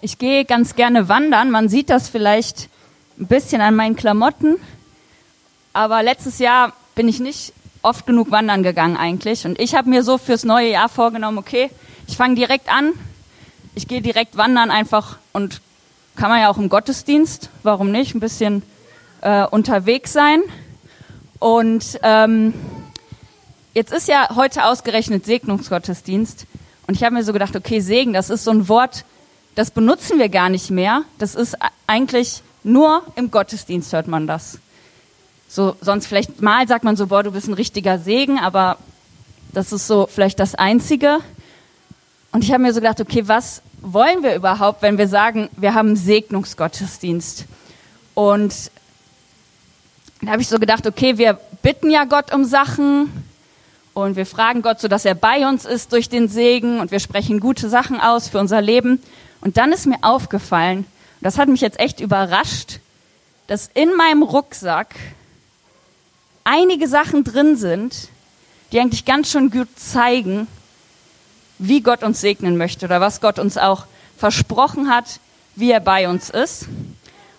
Ich gehe ganz gerne wandern. Man sieht das vielleicht ein bisschen an meinen Klamotten. Aber letztes Jahr bin ich nicht oft genug wandern gegangen eigentlich. Und ich habe mir so fürs neue Jahr vorgenommen, okay, ich fange direkt an. Ich gehe direkt wandern einfach und kann man ja auch im Gottesdienst, warum nicht, ein bisschen äh, unterwegs sein. Und ähm, jetzt ist ja heute ausgerechnet Segnungsgottesdienst. Und ich habe mir so gedacht, okay, Segen, das ist so ein Wort, das benutzen wir gar nicht mehr. Das ist eigentlich nur im Gottesdienst hört man das. So, sonst vielleicht mal sagt man so, boah, du bist ein richtiger Segen, aber das ist so vielleicht das Einzige. Und ich habe mir so gedacht, okay, was wollen wir überhaupt, wenn wir sagen, wir haben einen Segnungsgottesdienst? Und da habe ich so gedacht, okay, wir bitten ja Gott um Sachen, und wir fragen Gott so, dass er bei uns ist durch den Segen und wir sprechen gute Sachen aus für unser Leben. Und dann ist mir aufgefallen, das hat mich jetzt echt überrascht, dass in meinem Rucksack einige Sachen drin sind, die eigentlich ganz schön gut zeigen, wie Gott uns segnen möchte oder was Gott uns auch versprochen hat, wie er bei uns ist.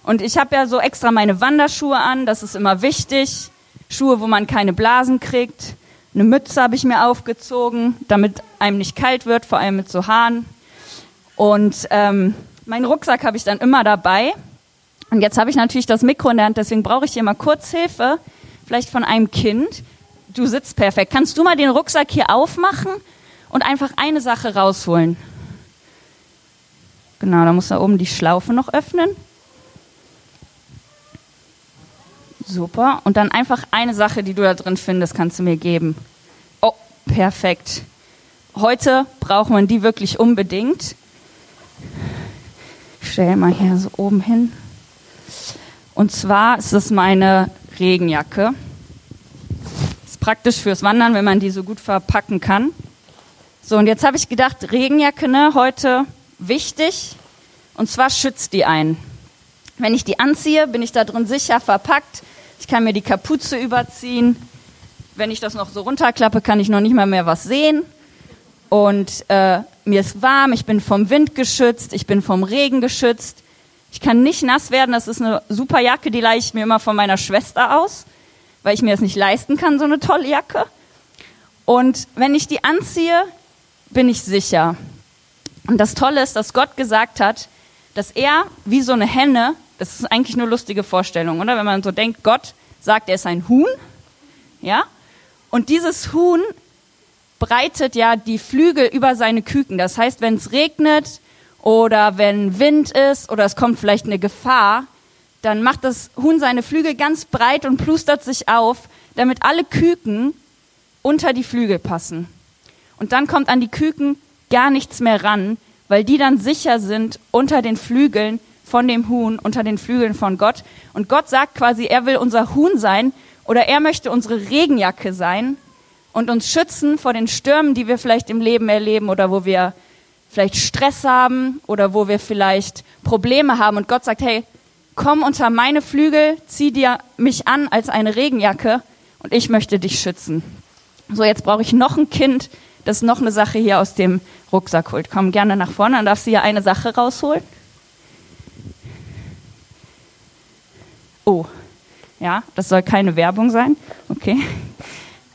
Und ich habe ja so extra meine Wanderschuhe an, das ist immer wichtig. Schuhe, wo man keine Blasen kriegt. Eine Mütze habe ich mir aufgezogen, damit einem nicht kalt wird, vor allem mit so Haaren. Und ähm, meinen Rucksack habe ich dann immer dabei. Und jetzt habe ich natürlich das Mikro in der Hand, deswegen brauche ich hier mal kurz Hilfe, vielleicht von einem Kind. Du sitzt perfekt. Kannst du mal den Rucksack hier aufmachen und einfach eine Sache rausholen? Genau, da muss da oben die Schlaufe noch öffnen. Super. Und dann einfach eine Sache, die du da drin findest, kannst du mir geben. Oh, perfekt. Heute braucht man die wirklich unbedingt. Ich stelle mal hier so oben hin. Und zwar ist das meine Regenjacke. Ist praktisch fürs Wandern, wenn man die so gut verpacken kann. So, und jetzt habe ich gedacht, Regenjacke, ne, heute wichtig. Und zwar schützt die einen. Wenn ich die anziehe, bin ich da drin sicher verpackt. Ich kann mir die Kapuze überziehen. Wenn ich das noch so runterklappe, kann ich noch nicht mal mehr was sehen. Und äh, mir ist warm, ich bin vom Wind geschützt, ich bin vom Regen geschützt. Ich kann nicht nass werden, das ist eine super Jacke, die leihe ich mir immer von meiner Schwester aus, weil ich mir das nicht leisten kann, so eine tolle Jacke. Und wenn ich die anziehe, bin ich sicher. Und das Tolle ist, dass Gott gesagt hat, dass er wie so eine Henne das ist eigentlich nur lustige Vorstellung, oder? Wenn man so denkt, Gott sagt, er ist ein Huhn, ja? Und dieses Huhn breitet ja die Flügel über seine Küken. Das heißt, wenn es regnet oder wenn Wind ist oder es kommt vielleicht eine Gefahr, dann macht das Huhn seine Flügel ganz breit und plustert sich auf, damit alle Küken unter die Flügel passen. Und dann kommt an die Küken gar nichts mehr ran, weil die dann sicher sind unter den Flügeln von dem Huhn unter den Flügeln von Gott. Und Gott sagt quasi, er will unser Huhn sein oder er möchte unsere Regenjacke sein und uns schützen vor den Stürmen, die wir vielleicht im Leben erleben oder wo wir vielleicht Stress haben oder wo wir vielleicht Probleme haben. Und Gott sagt, hey, komm unter meine Flügel, zieh dir mich an als eine Regenjacke und ich möchte dich schützen. So, jetzt brauche ich noch ein Kind, das noch eine Sache hier aus dem Rucksack holt. Komm gerne nach vorne, dann darfst du hier eine Sache rausholen. Oh, ja, das soll keine Werbung sein. Okay.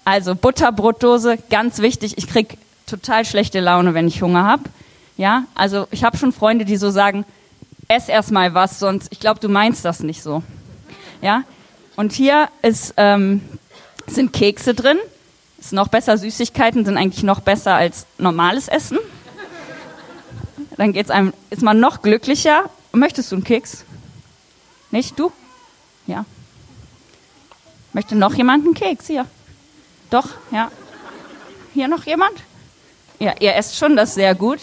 Also Butterbrotdose, ganz wichtig. Ich krieg total schlechte Laune, wenn ich Hunger habe. Ja, also ich habe schon Freunde, die so sagen, ess erst mal was, sonst ich glaube, du meinst das nicht so. Ja, und hier ist, ähm, sind Kekse drin. Ist noch besser. Süßigkeiten sind eigentlich noch besser als normales Essen. Dann geht's einem, ist man noch glücklicher. Möchtest du einen Keks? Nicht du? Ja. Möchte noch jemand einen Keks? Hier. Doch, ja. Hier noch jemand? Ja, ihr esst schon das sehr gut.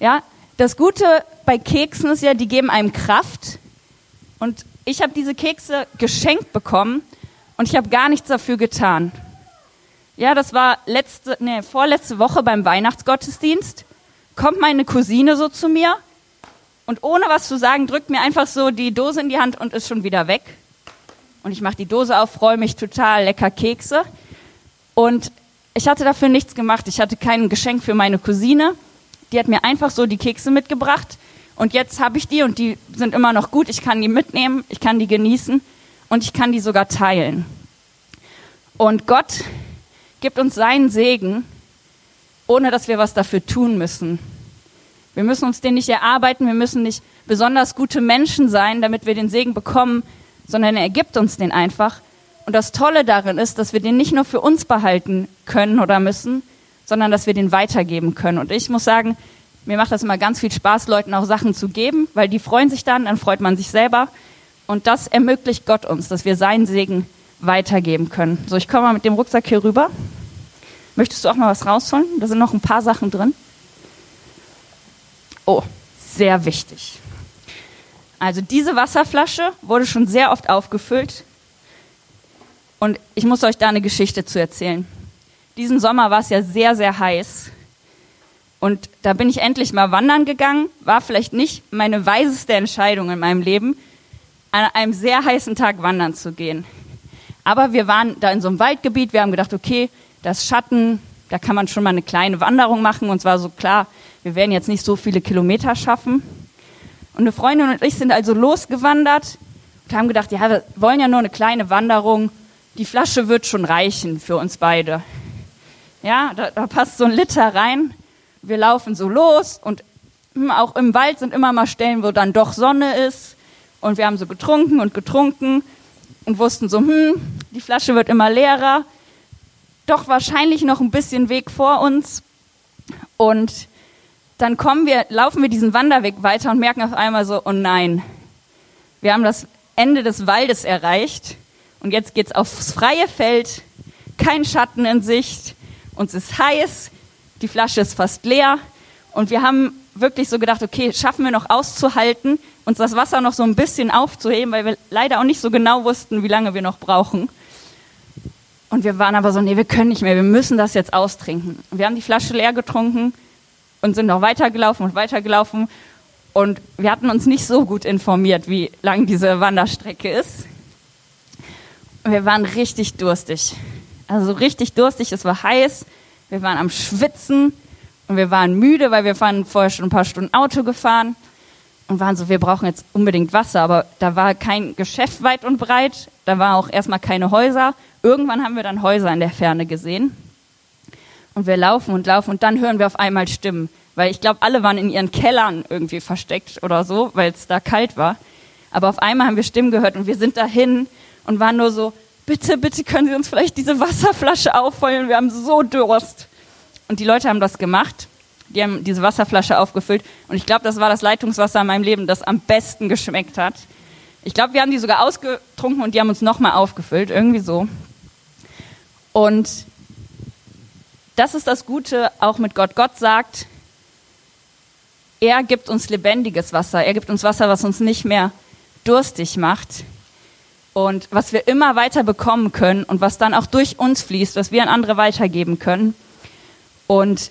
Ja, das Gute bei Keksen ist ja, die geben einem Kraft. Und ich habe diese Kekse geschenkt bekommen und ich habe gar nichts dafür getan. Ja, das war letzte, nee, vorletzte Woche beim Weihnachtsgottesdienst. Kommt meine Cousine so zu mir und ohne was zu sagen, drückt mir einfach so die Dose in die Hand und ist schon wieder weg. Und ich mache die Dose auf, freue mich total, lecker Kekse. Und ich hatte dafür nichts gemacht. Ich hatte kein Geschenk für meine Cousine. Die hat mir einfach so die Kekse mitgebracht. und jetzt habe ich die und die sind immer noch gut. Ich kann die mitnehmen, ich kann die genießen und ich kann die sogar teilen. Und Gott gibt uns seinen Segen, ohne dass wir was dafür tun müssen. Wir müssen uns den nicht erarbeiten, wir müssen nicht besonders gute Menschen sein, damit wir den Segen bekommen, sondern er gibt uns den einfach. Und das Tolle darin ist, dass wir den nicht nur für uns behalten können oder müssen, sondern dass wir den weitergeben können. Und ich muss sagen, mir macht das immer ganz viel Spaß, Leuten auch Sachen zu geben, weil die freuen sich dann, dann freut man sich selber. Und das ermöglicht Gott uns, dass wir seinen Segen weitergeben können. So, ich komme mal mit dem Rucksack hier rüber. Möchtest du auch mal was rausholen? Da sind noch ein paar Sachen drin. Oh, sehr wichtig. Also diese Wasserflasche wurde schon sehr oft aufgefüllt. Und ich muss euch da eine Geschichte zu erzählen. Diesen Sommer war es ja sehr, sehr heiß. Und da bin ich endlich mal wandern gegangen. War vielleicht nicht meine weiseste Entscheidung in meinem Leben, an einem sehr heißen Tag wandern zu gehen. Aber wir waren da in so einem Waldgebiet. Wir haben gedacht, okay, das Schatten, da kann man schon mal eine kleine Wanderung machen. Und zwar so klar, wir werden jetzt nicht so viele Kilometer schaffen. Und eine Freundin und ich sind also losgewandert und haben gedacht, ja, wir wollen ja nur eine kleine Wanderung. Die Flasche wird schon reichen für uns beide. Ja, da, da passt so ein Liter rein wir laufen so los und hm, auch im Wald sind immer mal Stellen, wo dann doch Sonne ist. Und wir haben so getrunken und getrunken und wussten so, hm, die Flasche wird immer leerer. Doch wahrscheinlich noch ein bisschen Weg vor uns. Und dann kommen wir, laufen wir diesen Wanderweg weiter und merken auf einmal so, oh nein, wir haben das Ende des Waldes erreicht. Und jetzt geht's aufs freie Feld, kein Schatten in Sicht, uns ist heiß, die Flasche ist fast leer und wir haben wirklich so gedacht, okay, schaffen wir noch auszuhalten, uns das Wasser noch so ein bisschen aufzuheben, weil wir leider auch nicht so genau wussten, wie lange wir noch brauchen. Und wir waren aber so, nee, wir können nicht mehr, wir müssen das jetzt austrinken. Wir haben die Flasche leer getrunken und sind noch weitergelaufen und weitergelaufen. Und wir hatten uns nicht so gut informiert, wie lang diese Wanderstrecke ist. Wir waren richtig durstig. Also richtig durstig, es war heiß wir waren am Schwitzen und wir waren müde, weil wir waren vorher schon ein paar Stunden Auto gefahren und waren so, wir brauchen jetzt unbedingt Wasser, aber da war kein Geschäft weit und breit, da war auch erstmal keine Häuser. Irgendwann haben wir dann Häuser in der Ferne gesehen und wir laufen und laufen und dann hören wir auf einmal Stimmen, weil ich glaube, alle waren in ihren Kellern irgendwie versteckt oder so, weil es da kalt war. Aber auf einmal haben wir Stimmen gehört und wir sind dahin und waren nur so, bitte, bitte können Sie uns vielleicht diese Wasserflasche auffüllen, wir haben so Durst. Und die Leute haben das gemacht. Die haben diese Wasserflasche aufgefüllt. Und ich glaube, das war das Leitungswasser in meinem Leben, das am besten geschmeckt hat. Ich glaube, wir haben die sogar ausgetrunken und die haben uns nochmal aufgefüllt. Irgendwie so. Und das ist das Gute auch mit Gott. Gott sagt, er gibt uns lebendiges Wasser. Er gibt uns Wasser, was uns nicht mehr durstig macht und was wir immer weiter bekommen können und was dann auch durch uns fließt, was wir an andere weitergeben können und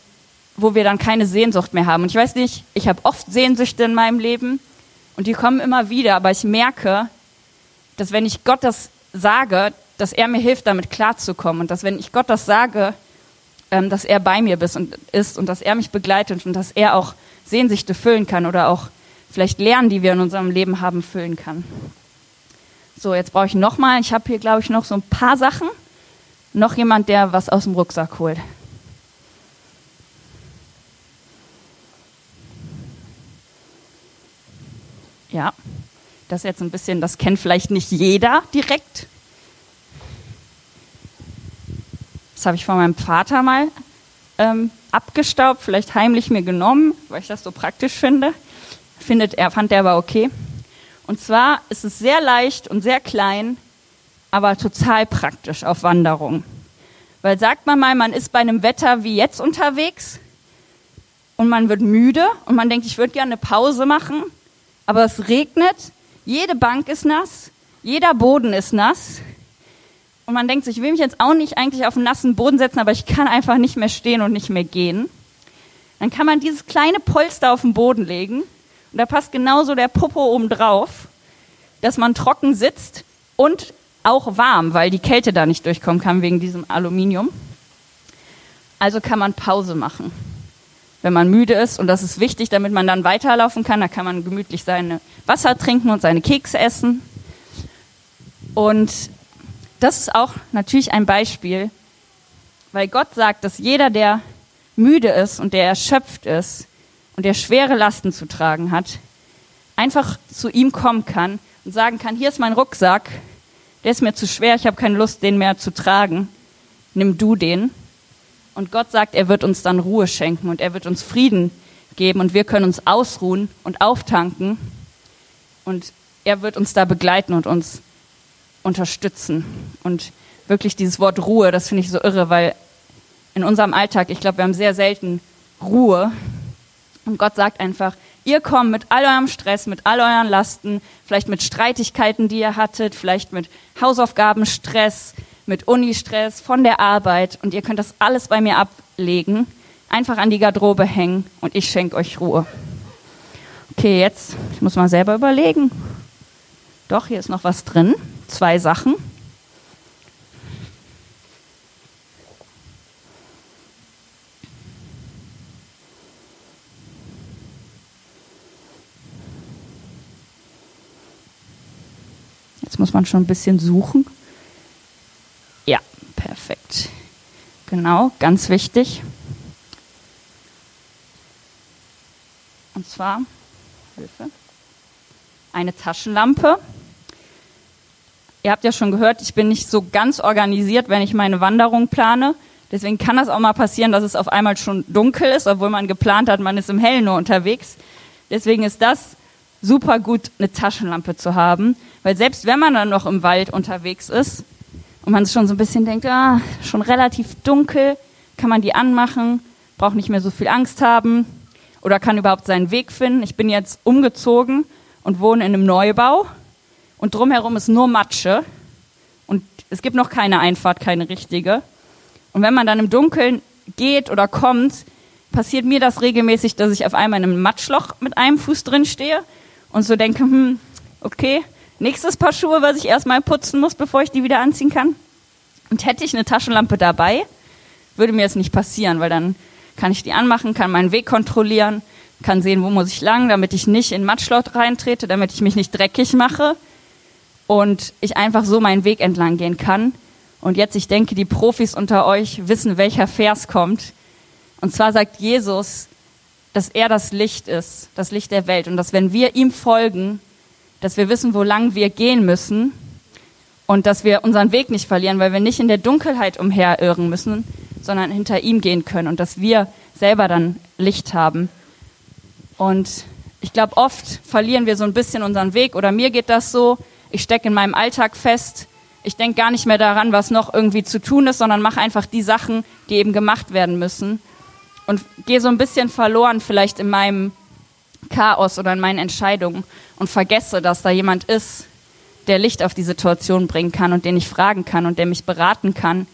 wo wir dann keine Sehnsucht mehr haben. Und ich weiß nicht, ich habe oft Sehnsüchte in meinem Leben und die kommen immer wieder, aber ich merke, dass wenn ich Gott das sage, dass er mir hilft, damit klarzukommen und dass wenn ich Gott das sage, ähm, dass er bei mir ist und, ist und dass er mich begleitet und dass er auch Sehnsüchte füllen kann oder auch vielleicht Lernen, die wir in unserem Leben haben, füllen kann. So, jetzt brauche ich noch mal. Ich habe hier, glaube ich, noch so ein paar Sachen. Noch jemand, der was aus dem Rucksack holt. Ja, das ist jetzt ein bisschen, das kennt vielleicht nicht jeder direkt. Das habe ich von meinem Vater mal ähm, abgestaubt, vielleicht heimlich mir genommen, weil ich das so praktisch finde. Findet er, fand er aber okay. Und zwar ist es sehr leicht und sehr klein, aber total praktisch auf Wanderung. Weil sagt man mal, man ist bei einem Wetter wie jetzt unterwegs und man wird müde und man denkt, ich würde gerne eine Pause machen, aber es regnet, jede Bank ist nass, jeder Boden ist nass und man denkt sich, ich will mich jetzt auch nicht eigentlich auf einen nassen Boden setzen, aber ich kann einfach nicht mehr stehen und nicht mehr gehen. Dann kann man dieses kleine Polster auf den Boden legen und da passt genauso der Popo oben drauf, dass man trocken sitzt und auch warm, weil die Kälte da nicht durchkommen kann wegen diesem Aluminium. Also kann man Pause machen. wenn man müde ist. Und das ist wichtig, damit man dann weiterlaufen kann. Da kann man gemütlich seine Wasser trinken und seine Kekse essen. Und das ist auch natürlich ein Beispiel, weil Gott sagt, dass jeder, der müde ist und der erschöpft ist und der schwere Lasten zu tragen hat, einfach zu ihm kommen kann und sagen kann, hier ist mein Rucksack, der ist mir zu schwer, ich habe keine Lust, den mehr zu tragen. Nimm du den. Und Gott sagt, er wird uns dann Ruhe schenken und er wird uns Frieden geben und wir können uns ausruhen und auftanken. Und er wird uns da begleiten und uns unterstützen. Und wirklich dieses Wort Ruhe, das finde ich so irre, weil in unserem Alltag, ich glaube, wir haben sehr selten Ruhe. Und Gott sagt einfach, ihr kommt mit all eurem Stress, mit all euren Lasten, vielleicht mit Streitigkeiten, die ihr hattet, vielleicht mit Hausaufgabenstress, mit Unistress, von der Arbeit und ihr könnt das alles bei mir ablegen, einfach an die Garderobe hängen und ich schenke euch Ruhe. Okay, jetzt, ich muss mal selber überlegen. Doch, hier ist noch was drin. Zwei Sachen. Muss man schon ein bisschen suchen. Ja, perfekt. Genau, ganz wichtig. Und zwar, Hilfe, eine Taschenlampe. Ihr habt ja schon gehört, ich bin nicht so ganz organisiert, wenn ich meine Wanderung plane. Deswegen kann das auch mal passieren, dass es auf einmal schon dunkel ist, obwohl man geplant hat, man ist im Hellen nur unterwegs. Deswegen ist das super gut, eine Taschenlampe zu haben, weil selbst wenn man dann noch im Wald unterwegs ist und man schon so ein bisschen denkt, ah, schon relativ dunkel, kann man die anmachen, braucht nicht mehr so viel Angst haben oder kann überhaupt seinen Weg finden. Ich bin jetzt umgezogen und wohne in einem Neubau und drumherum ist nur Matsche und es gibt noch keine Einfahrt, keine richtige. Und wenn man dann im Dunkeln geht oder kommt, passiert mir das regelmäßig, dass ich auf einmal in einem Matschloch mit einem Fuß drin stehe und so denke, hm, okay, nächstes Paar Schuhe, was ich erstmal putzen muss, bevor ich die wieder anziehen kann. Und hätte ich eine Taschenlampe dabei, würde mir das nicht passieren, weil dann kann ich die anmachen, kann meinen Weg kontrollieren, kann sehen, wo muss ich lang, damit ich nicht in Matschlot reintrete, damit ich mich nicht dreckig mache und ich einfach so meinen Weg entlang gehen kann. Und jetzt, ich denke, die Profis unter euch wissen, welcher Vers kommt. Und zwar sagt Jesus, dass er das Licht ist, das Licht der Welt. Und dass wenn wir ihm folgen, dass wir wissen, wo lang wir gehen müssen und dass wir unseren Weg nicht verlieren, weil wir nicht in der Dunkelheit umherirren müssen, sondern hinter ihm gehen können und dass wir selber dann Licht haben. Und ich glaube, oft verlieren wir so ein bisschen unseren Weg oder mir geht das so, ich stecke in meinem Alltag fest, ich denke gar nicht mehr daran, was noch irgendwie zu tun ist, sondern mache einfach die Sachen, die eben gemacht werden müssen und gehe so ein bisschen verloren vielleicht in meinem Chaos oder in meinen Entscheidungen und vergesse, dass da jemand ist, der Licht auf die Situation bringen kann und den ich fragen kann und der mich beraten kann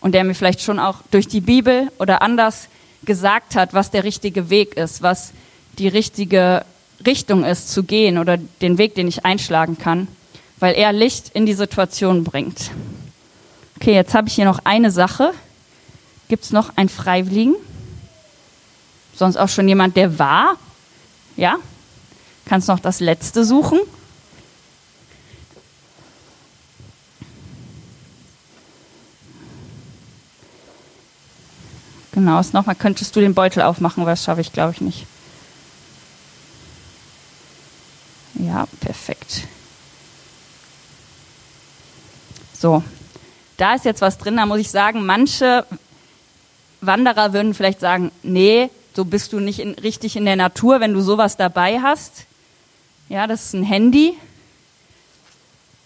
und der mir vielleicht schon auch durch die Bibel oder anders gesagt hat, was der richtige Weg ist, was die richtige Richtung ist zu gehen oder den Weg, den ich einschlagen kann, weil er Licht in die Situation bringt. Okay, jetzt habe ich hier noch eine Sache. Gibt es noch einen Freiwilligen? Sonst auch schon jemand, der war? Ja? Kannst noch das letzte suchen? Genau, ist nochmal, könntest du den Beutel aufmachen, weil das schaffe ich, glaube ich, nicht. Ja, perfekt. So, da ist jetzt was drin, da muss ich sagen, manche Wanderer würden vielleicht sagen, nee, so bist du nicht in, richtig in der Natur, wenn du sowas dabei hast. Ja, das ist ein Handy.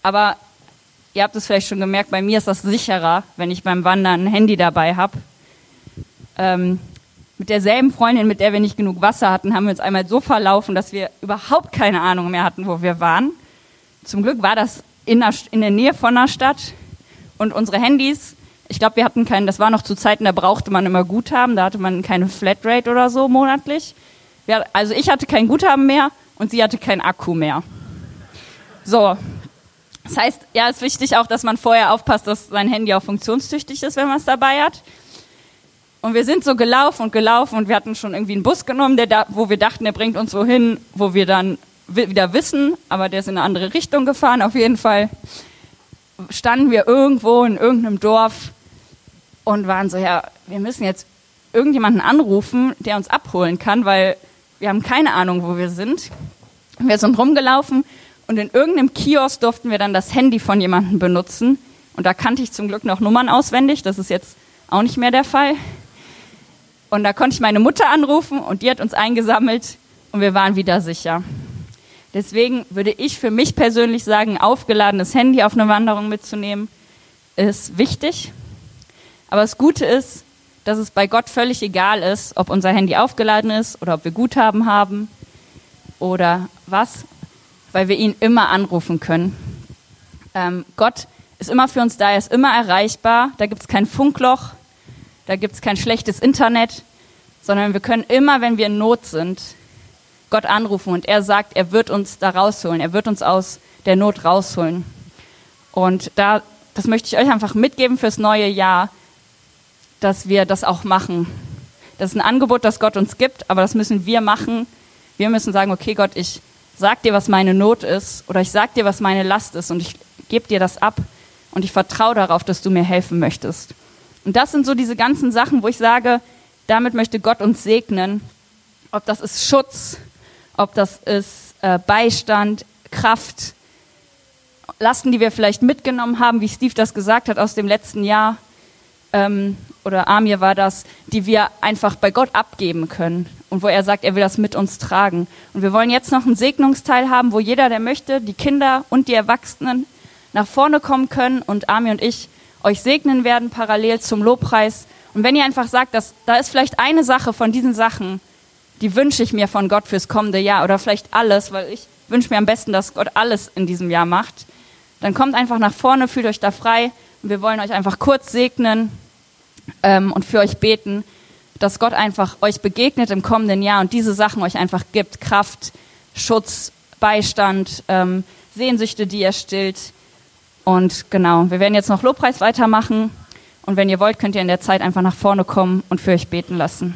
Aber ihr habt es vielleicht schon gemerkt, bei mir ist das sicherer, wenn ich beim Wandern ein Handy dabei habe. Ähm, mit derselben Freundin, mit der wir nicht genug Wasser hatten, haben wir uns einmal so verlaufen, dass wir überhaupt keine Ahnung mehr hatten, wo wir waren. Zum Glück war das in der, in der Nähe von der Stadt und unsere Handys ich glaube, wir hatten keinen, das war noch zu Zeiten, da brauchte man immer Guthaben, da hatte man keine Flatrate oder so monatlich. Wir, also ich hatte kein Guthaben mehr und sie hatte kein Akku mehr. So. Das heißt, ja, ist wichtig auch, dass man vorher aufpasst, dass sein Handy auch funktionstüchtig ist, wenn man es dabei hat. Und wir sind so gelaufen und gelaufen und wir hatten schon irgendwie einen Bus genommen, der da, wo wir dachten, der bringt uns wohin, wo wir dann wieder wissen, aber der ist in eine andere Richtung gefahren. Auf jeden Fall standen wir irgendwo in irgendeinem Dorf und waren so, ja, wir müssen jetzt irgendjemanden anrufen, der uns abholen kann, weil wir haben keine Ahnung, wo wir sind. Wir sind rumgelaufen und in irgendeinem Kiosk durften wir dann das Handy von jemandem benutzen. Und da kannte ich zum Glück noch Nummern auswendig. Das ist jetzt auch nicht mehr der Fall. Und da konnte ich meine Mutter anrufen und die hat uns eingesammelt und wir waren wieder sicher. Deswegen würde ich für mich persönlich sagen, aufgeladenes Handy auf eine Wanderung mitzunehmen, ist wichtig. Aber das Gute ist, dass es bei Gott völlig egal ist, ob unser Handy aufgeladen ist oder ob wir Guthaben haben oder was, weil wir ihn immer anrufen können. Ähm, Gott ist immer für uns da, er ist immer erreichbar, da gibt es kein Funkloch, da gibt es kein schlechtes Internet, sondern wir können immer, wenn wir in Not sind, Gott anrufen und er sagt, er wird uns da rausholen, er wird uns aus der Not rausholen. Und da, das möchte ich euch einfach mitgeben fürs neue Jahr, dass wir das auch machen. Das ist ein Angebot, das Gott uns gibt, aber das müssen wir machen. Wir müssen sagen, okay Gott, ich sag dir, was meine Not ist oder ich sag dir, was meine Last ist und ich gebe dir das ab und ich vertraue darauf, dass du mir helfen möchtest. Und das sind so diese ganzen Sachen, wo ich sage, damit möchte Gott uns segnen. Ob das ist Schutz, ob das ist äh, Beistand, Kraft, Lasten, die wir vielleicht mitgenommen haben, wie Steve das gesagt hat aus dem letzten Jahr, ähm, oder Amir war das, die wir einfach bei Gott abgeben können und wo er sagt, er will das mit uns tragen. Und wir wollen jetzt noch einen Segnungsteil haben, wo jeder, der möchte, die Kinder und die Erwachsenen nach vorne kommen können und Amir und ich euch segnen werden parallel zum Lobpreis. Und wenn ihr einfach sagt, dass da ist vielleicht eine Sache von diesen Sachen, die wünsche ich mir von Gott fürs kommende Jahr oder vielleicht alles, weil ich wünsche mir am besten, dass Gott alles in diesem Jahr macht, dann kommt einfach nach vorne, fühlt euch da frei und wir wollen euch einfach kurz segnen ähm, und für euch beten, dass Gott einfach euch begegnet im kommenden Jahr und diese Sachen euch einfach gibt. Kraft, Schutz, Beistand, ähm, Sehnsüchte, die er stillt. Und genau, wir werden jetzt noch Lobpreis weitermachen. Und wenn ihr wollt, könnt ihr in der Zeit einfach nach vorne kommen und für euch beten lassen.